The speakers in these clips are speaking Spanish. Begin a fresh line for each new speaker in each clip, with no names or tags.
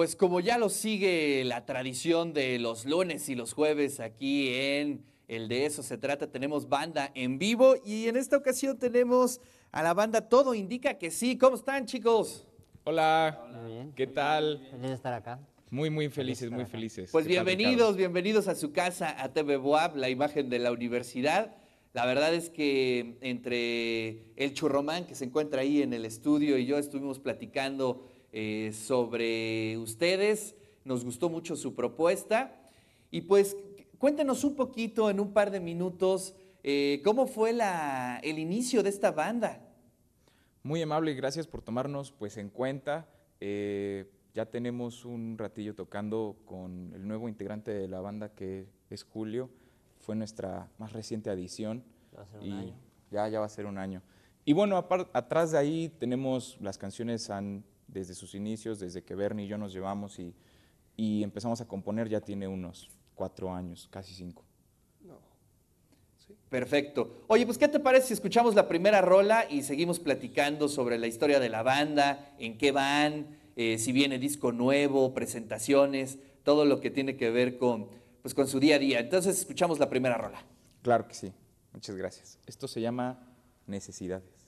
Pues como ya lo sigue la tradición de los lunes y los jueves aquí en el de eso se trata, tenemos banda en vivo y en esta ocasión tenemos a la banda Todo Indica que sí. ¿Cómo están chicos?
Hola. ¿qué tal?
Feliz de estar acá.
Muy, muy felices, muy felices.
Pues
¿Qué tal,
bienvenidos, bienvenidos a su casa, a TV Boab, la imagen de la universidad. La verdad es que entre el churromán que se encuentra ahí en el estudio y yo estuvimos platicando eh, sobre ustedes. Nos gustó mucho su propuesta. Y pues cuéntenos un poquito en un par de minutos eh, cómo fue la- el inicio de esta banda.
Muy amable y gracias por tomarnos pues en cuenta. Eh, ya tenemos un ratillo tocando con el nuevo integrante de la banda que es Julio. Fue nuestra más reciente adición.
Va a ser un
y
año.
Ya, ya va a ser un año. Y bueno, atrás de ahí tenemos las canciones han, desde sus inicios, desde que Bernie y yo nos llevamos y, y empezamos a componer, ya tiene unos cuatro años, casi cinco.
Perfecto. Oye, pues ¿qué te parece si escuchamos la primera rola y seguimos platicando sobre la historia de la banda, en qué van, eh, si viene disco nuevo, presentaciones, todo lo que tiene que ver con, pues, con su día a día. Entonces escuchamos la primera rola.
Claro que sí. Muchas gracias. Esto se llama Necesidades.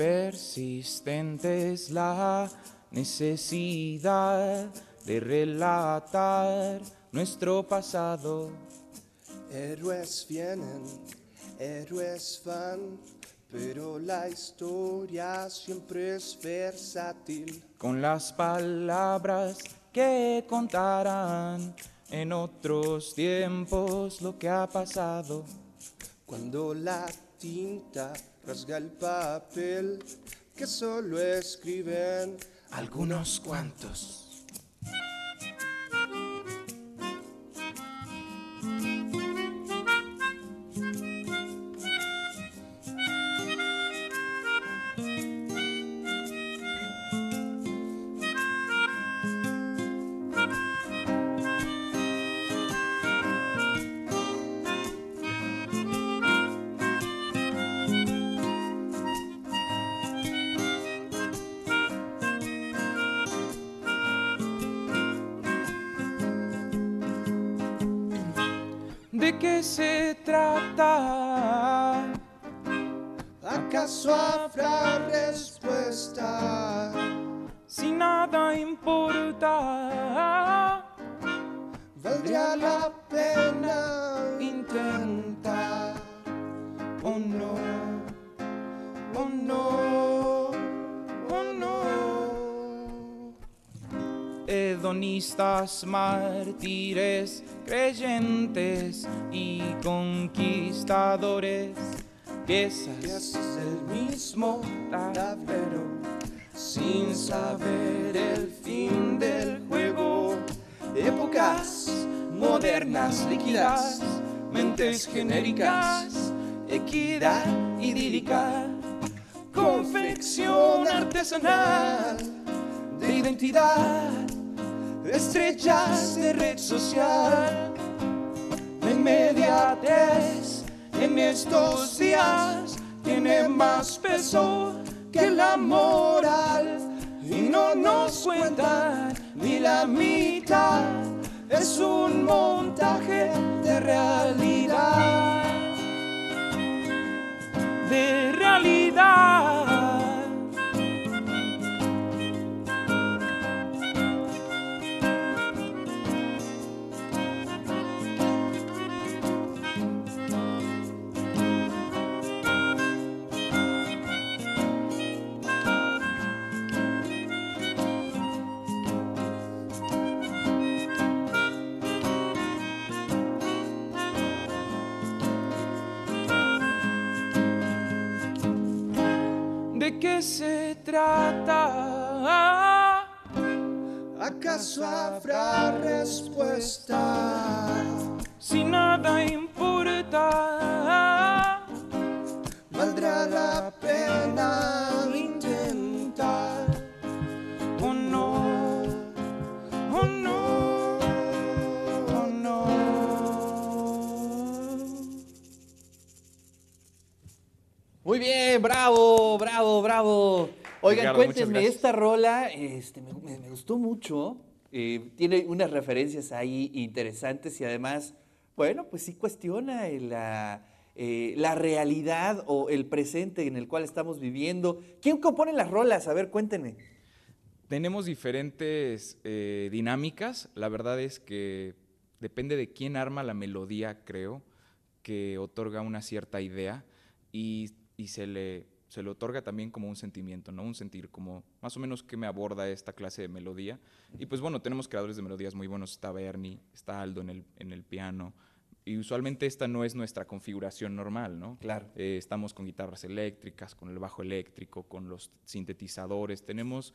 Persistente es la necesidad de relatar nuestro pasado.
Héroes vienen, héroes van, pero la historia siempre es versátil.
con las palabras que contarán en otros tiempos lo que ha pasado.
Cuando la tinta rasga el papel, que solo escriben
Algunos cuantos. ¿De qué se trata?
¿Acaso habrá respuesta?
Si nada importa,
¿Valdría la pena intentar?
oh no,
Oh no, oh no.
hedonistas, mártires, creyentes y conquistadores, piezas
del mismo tablero, sin saber el fin del juego. Épocas modernas líquidas, mentes genéricas, equidad idílica, confección artesanal de identidad, estrellas de red social. La inmediatez en estos días tiene más peso que la moral y no nos cuentan ni la mitad. Es un montaje de realidad.
de realidad. de qué se trata.
¿Acaso habrá respuesta?
Si nada importa.
Bien, bravo, bravo, bravo. Oigan,
Ricardo,
cuéntenme, esta rola este, me, me- me gustó mucho. eh, tiene unas referencias ahí interesantes y además, bueno, pues sí cuestiona la, eh, la realidad o el presente en el cual estamos viviendo. ¿Quién compone las rolas? A ver, cuéntenme.
Tenemos diferentes eh, dinámicas. La verdad es que depende de quién arma la melodía, creo, que otorga una cierta idea y, y se, le, se le otorga también como un sentimiento, ¿no? Un sentir como más o menos qué me aborda esta clase de melodía. Y pues bueno, tenemos creadores de melodías muy buenos. Está Bernie, está Aldo en el, en el piano. Y usualmente esta no es nuestra configuración normal, ¿no?
Claro.
Eh, estamos con guitarras eléctricas, con el bajo eléctrico, con los sintetizadores. Tenemos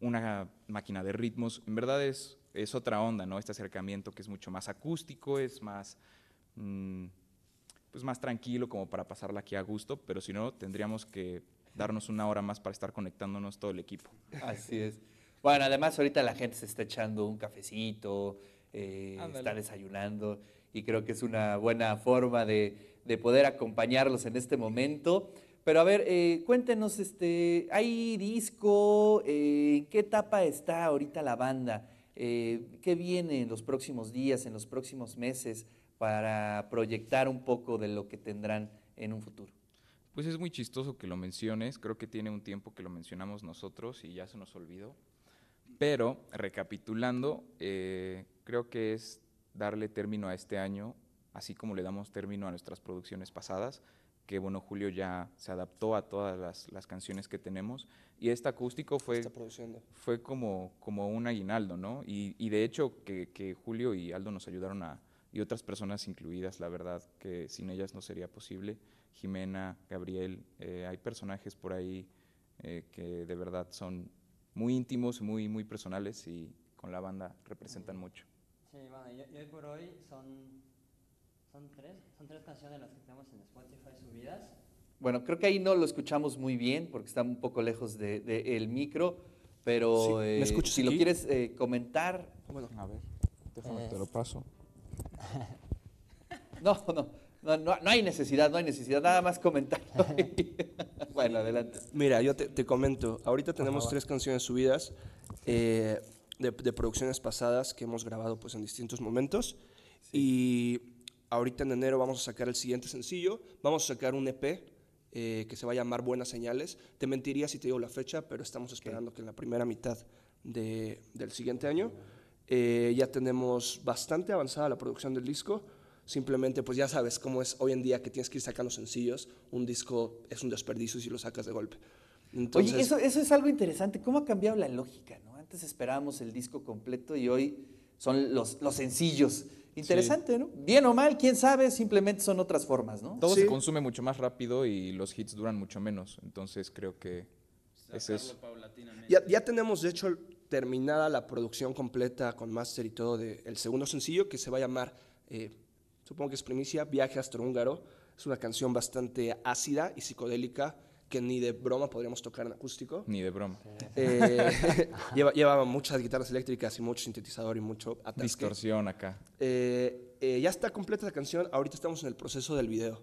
una máquina de ritmos. En verdad es, es otra onda, ¿no? Este acercamiento que es mucho más acústico, es más, mm, pues más tranquilo como para pasarla aquí a gusto, pero si no, tendríamos que darnos una hora más para estar conectándonos todo el equipo.
Así es. Bueno, además ahorita la gente se está echando un cafecito, eh, está desayunando y creo que es una buena forma de, de poder acompañarlos en este momento. Pero a ver, eh, cuéntenos, este, ¿hay disco? Eh, ¿En qué etapa está ahorita la banda? Eh, ¿Qué viene en los próximos días, en los próximos meses para proyectar un poco de lo que tendrán en un futuro?
Pues es muy chistoso que lo menciones, creo que tiene un tiempo que lo mencionamos nosotros y ya se nos olvidó. Pero, recapitulando, eh, creo que es darle término a este año, así como le damos término a nuestras producciones pasadas, que bueno, Julio ya se adaptó a todas las, las canciones que tenemos, y este acústico fue, fue como, como un aguinaldo, ¿no? Y, y de hecho que, que Julio y Aldo nos ayudaron a, y otras personas incluidas, la verdad, que sin ellas no sería posible. Jimena, Gabriel, eh, hay personajes por ahí eh, que de verdad son muy íntimos, muy, muy personales y con la banda representan mucho.
Sí, bueno, y, y hoy por hoy son, son tres, son tres canciones las que tenemos en Spotify subidas.
Bueno, creo que ahí no lo escuchamos muy bien porque está un poco lejos del de, el micro, pero
Sí, ¿me
eh, si lo
aquí?
quieres eh, comentar,
Bueno,
A ver, déjame,
Eh,
te lo paso.
no, no, no, no, no hay necesidad, no hay necesidad, nada más comentarlo. bueno, adelante.
mira, yo te, te comento. Ahorita tenemos tres canciones subidas eh, de, de producciones pasadas que hemos grabado pues, en distintos momentos. Y ahorita en enero vamos a sacar el siguiente sencillo. Vamos a sacar un EP eh, que se va a llamar Buenas Señales. Te mentiría si te digo la fecha, pero estamos esperando que en la primera mitad de- del siguiente año eh, ya tenemos bastante avanzada la producción del disco. Simplemente, pues ya sabes cómo es hoy en día que tienes que ir sacando sencillos. Un disco es un desperdicio si lo sacas de golpe. Entonces,
Oye, eso, eso es algo interesante. ¿Cómo ha cambiado la lógica? ¿no? Antes esperábamos el disco completo y hoy son los, los sencillos. Interesante, ¿no? Bien o mal, quién sabe, simplemente son otras formas, ¿no?
Todo
Sí.
se consume mucho más rápido y los hits duran mucho menos, entonces creo que es...
Ya, ya tenemos, de hecho, terminada la producción completa con máster y todo del segundo sencillo que se va a llamar, eh, supongo que es primicia, Viaje Astrohúngaro. Es una canción bastante ácida y psicodélica que ni de broma podríamos tocar en acústico.
Ni de broma.
Eh, lleva, lleva muchas guitarras eléctricas y mucho sintetizador y mucho atasque.
Distorsión acá.
Eh, eh, ya está completa la canción, ahorita estamos en el proceso del video.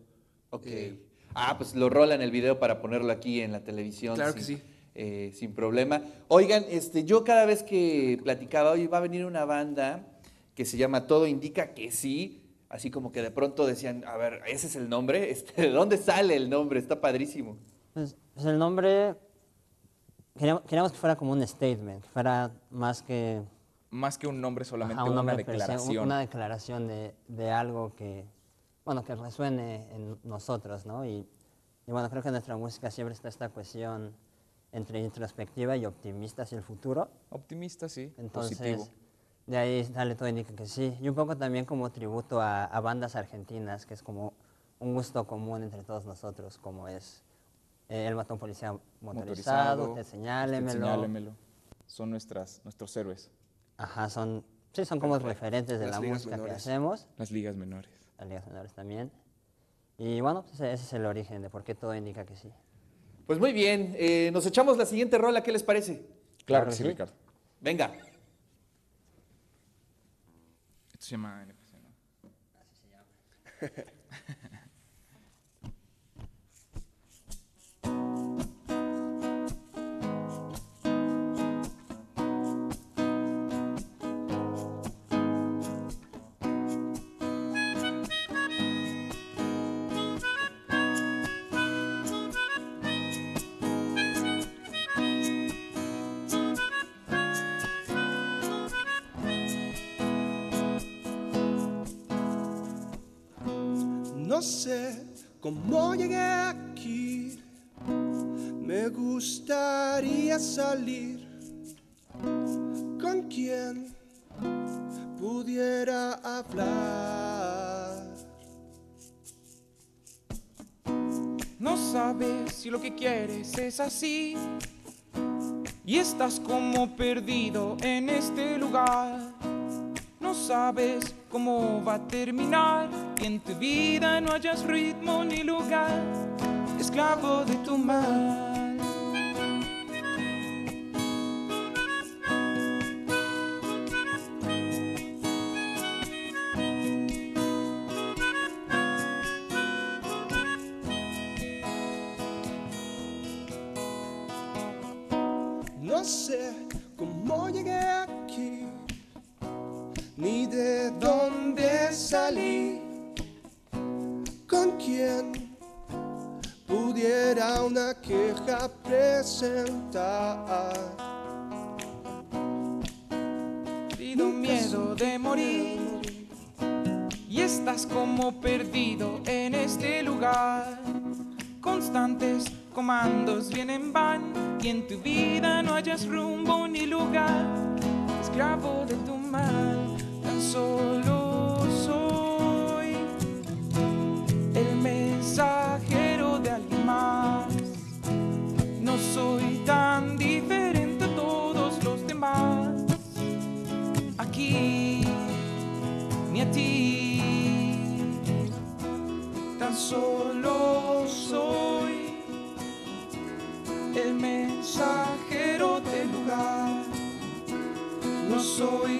Ok.
Eh,
ah, pues lo rolan el video para ponerlo aquí en la televisión.
Claro que sí.
Eh, sin problema. Oigan, este, yo cada vez que platicaba, hoy va a venir una banda que se llama Todo Indica que sí. Así como que de pronto decían, a ver, ese es el nombre. Este, ¿De dónde sale el nombre? Está padrísimo.
Pues, pues el nombre, queríamos, queríamos que fuera como un statement, que fuera más que
Más que un nombre, solamente
ajá, un
una
nombre per se, un-
declaración.
una declaración de, de algo que, bueno, que resuene en nosotros, ¿no? Y, y bueno, creo que en nuestra música siempre está esta cuestión entre introspectiva y optimista hacia el futuro.
Optimista, sí.
Entonces,
positivo.
de ahí sale todo indica que sí. Y un poco también como tributo a, a bandas argentinas, que es como un gusto común entre todos nosotros, como es eh, El matón policía motorizado, Te señálemelo.
Señálemelo. Son nuestras, nuestros héroes.
Ajá, son, sí, son como referentes de
Las
la música
menores.
que hacemos,
Las ligas menores.
las ligas menores también. Y bueno, pues ese es el origen de por qué todo indica que sí.
Pues muy bien, eh, nos echamos la siguiente rola, ¿qué les parece?
Claro
Claro
que sí,
sí.
Ricardo.
Venga.
Esto se llama NPC, ¿no?
No sé cómo llegué aquí. Me gustaría salir con quien pudiera hablar.
No sabes si lo que quieres es así y estás como perdido en este lugar. No sabes cómo va a terminar en tu vida no hayas ritmo ni lugar. Esclavo de tu mal.
No sé cómo llegué aquí, ni de dónde salí, con quién pudiera una queja presentar.
Perdido miedo de morir y estás como perdido en este lugar. Constantes comandos vienen van y en tu vida no hayas rumbo ni lugar. Esclavo de tu mal, tan solo de alguien más. No soy tan diferente a todos los demás aquí ni a ti. Tan solo soy el mensajero del lugar. No soy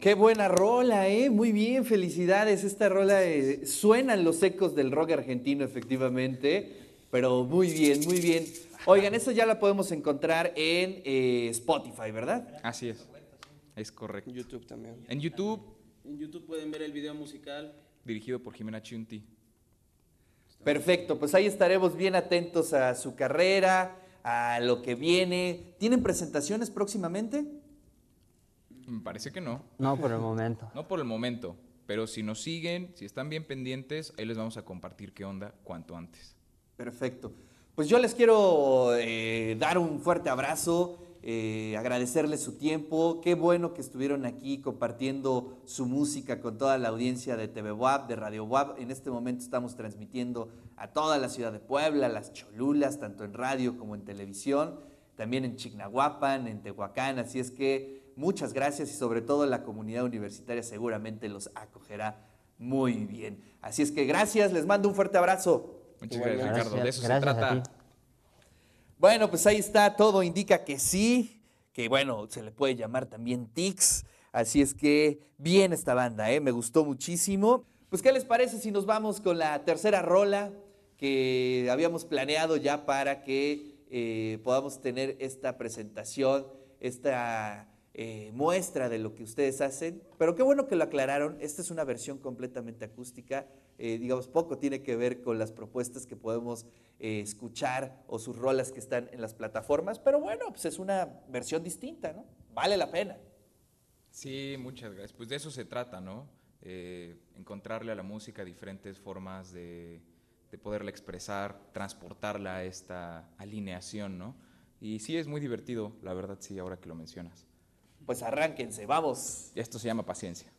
Qué buena rola, ¿eh? Muy bien, felicidades. Esta rola eh, suenan los ecos del rock argentino, efectivamente, pero muy bien, muy bien. Oigan, eso ya la podemos encontrar en eh, Spotify, ¿verdad?
Así es. Es correcto.
YouTube también.
En YouTube,
En YouTube pueden ver el video musical.
dirigido por Jimena Chunti.
Perfecto, pues ahí estaremos bien atentos a su carrera, a lo que viene. ¿Tienen presentaciones próximamente?
Me parece que no.
No por el momento.
No por el momento. Pero si nos siguen, si están bien pendientes, ahí les vamos a compartir qué onda cuanto antes.
Perfecto. Pues yo les quiero eh, dar un fuerte abrazo, eh, agradecerles su tiempo. Qué bueno que estuvieron aquí compartiendo su música con toda la audiencia de TV WAP, de Radio WAP. En este momento estamos transmitiendo a toda la ciudad de Puebla, las Cholulas, tanto en radio como en televisión, también en Chignahuapan, en Tehuacán. Así es que muchas gracias y sobre todo la comunidad universitaria seguramente los acogerá muy bien. Así es que gracias, les mando un fuerte abrazo.
Muchas gracias, Ricardo. De eso se trata.
Bueno, pues ahí está, todo indica que sí, que bueno, se le puede llamar también Tix. Así es que bien esta banda, ¿eh? me gustó muchísimo. Pues, ¿qué les parece si nos vamos con la tercera rola que habíamos planeado ya para que eh, podamos tener esta presentación, esta eh, muestra de lo que ustedes hacen, pero qué bueno que lo aclararon, esta es una versión completamente acústica, eh, digamos, poco tiene que ver con las propuestas que podemos eh, escuchar o sus rolas que están en las plataformas, pero bueno, pues es una versión distinta, ¿no? Vale la pena.
Sí, muchas gracias. Pues de eso se trata, ¿no? encontrarle a la música diferentes formas de, de poderla expresar, transportarla a esta alineación, ¿no? Y sí, es muy divertido, la verdad, sí, ahora que lo mencionas.
Pues arránquense, vamos.
Esto se llama paciencia.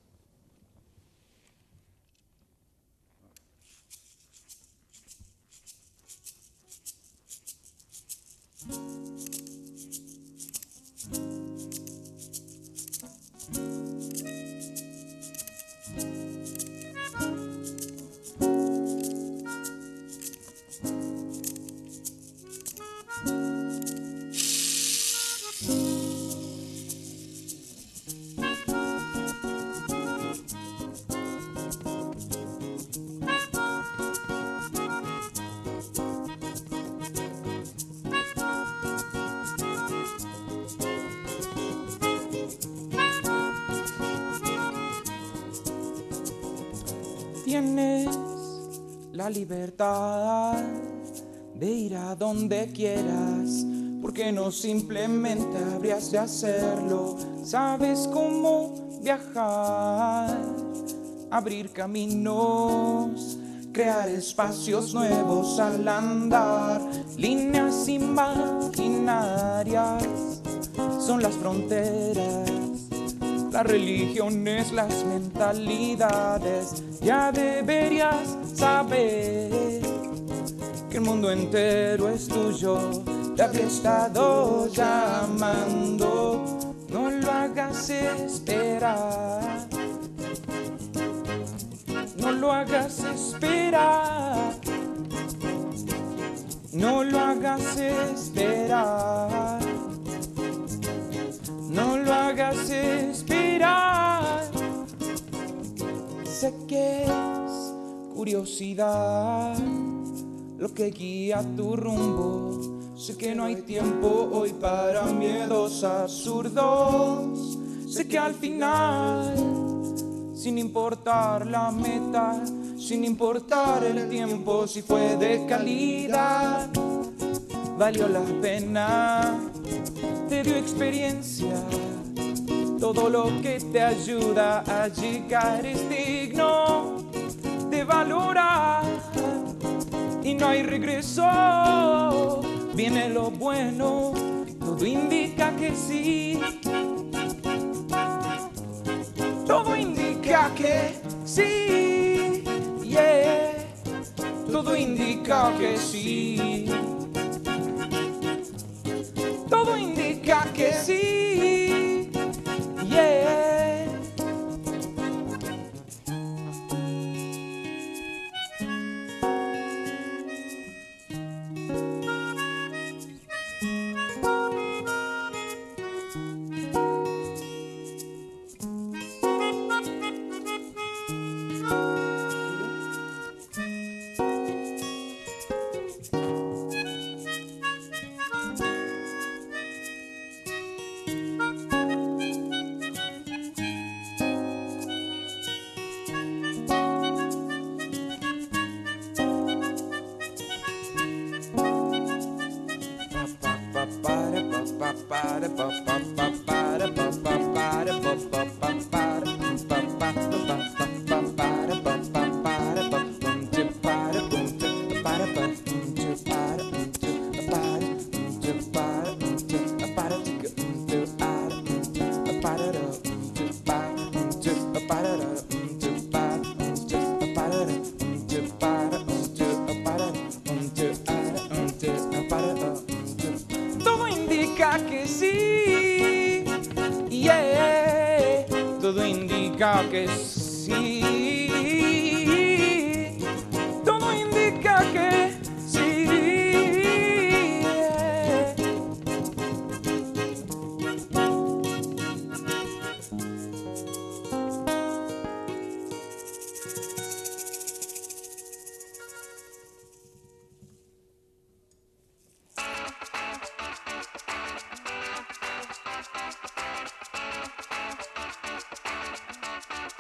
Tienes la libertad de ir a donde quieras, porque no simplemente habrías de hacerlo. Sabes cómo viajar, abrir caminos, crear espacios nuevos al andar, líneas imaginarias son las fronteras las religiones, las mentalidades. Ya deberías saber que el mundo entero es tuyo. Te habría estado llamando, no lo hagas esperar. No lo hagas esperar. No lo hagas esperar. Sé que es curiosidad lo que guía tu rumbo. Sé que no hay tiempo hoy para miedos absurdos. Sé que al final, sin importar la meta, sin importar el tiempo, si fue de calidad, valió la pena te dio experiencia, todo lo que te ayuda a llegar es digno de valorar y no hay regreso. Viene lo bueno, todo indica que sí. Todo indica que sí, yeah. Todo indica que sí. Que sí, yeah.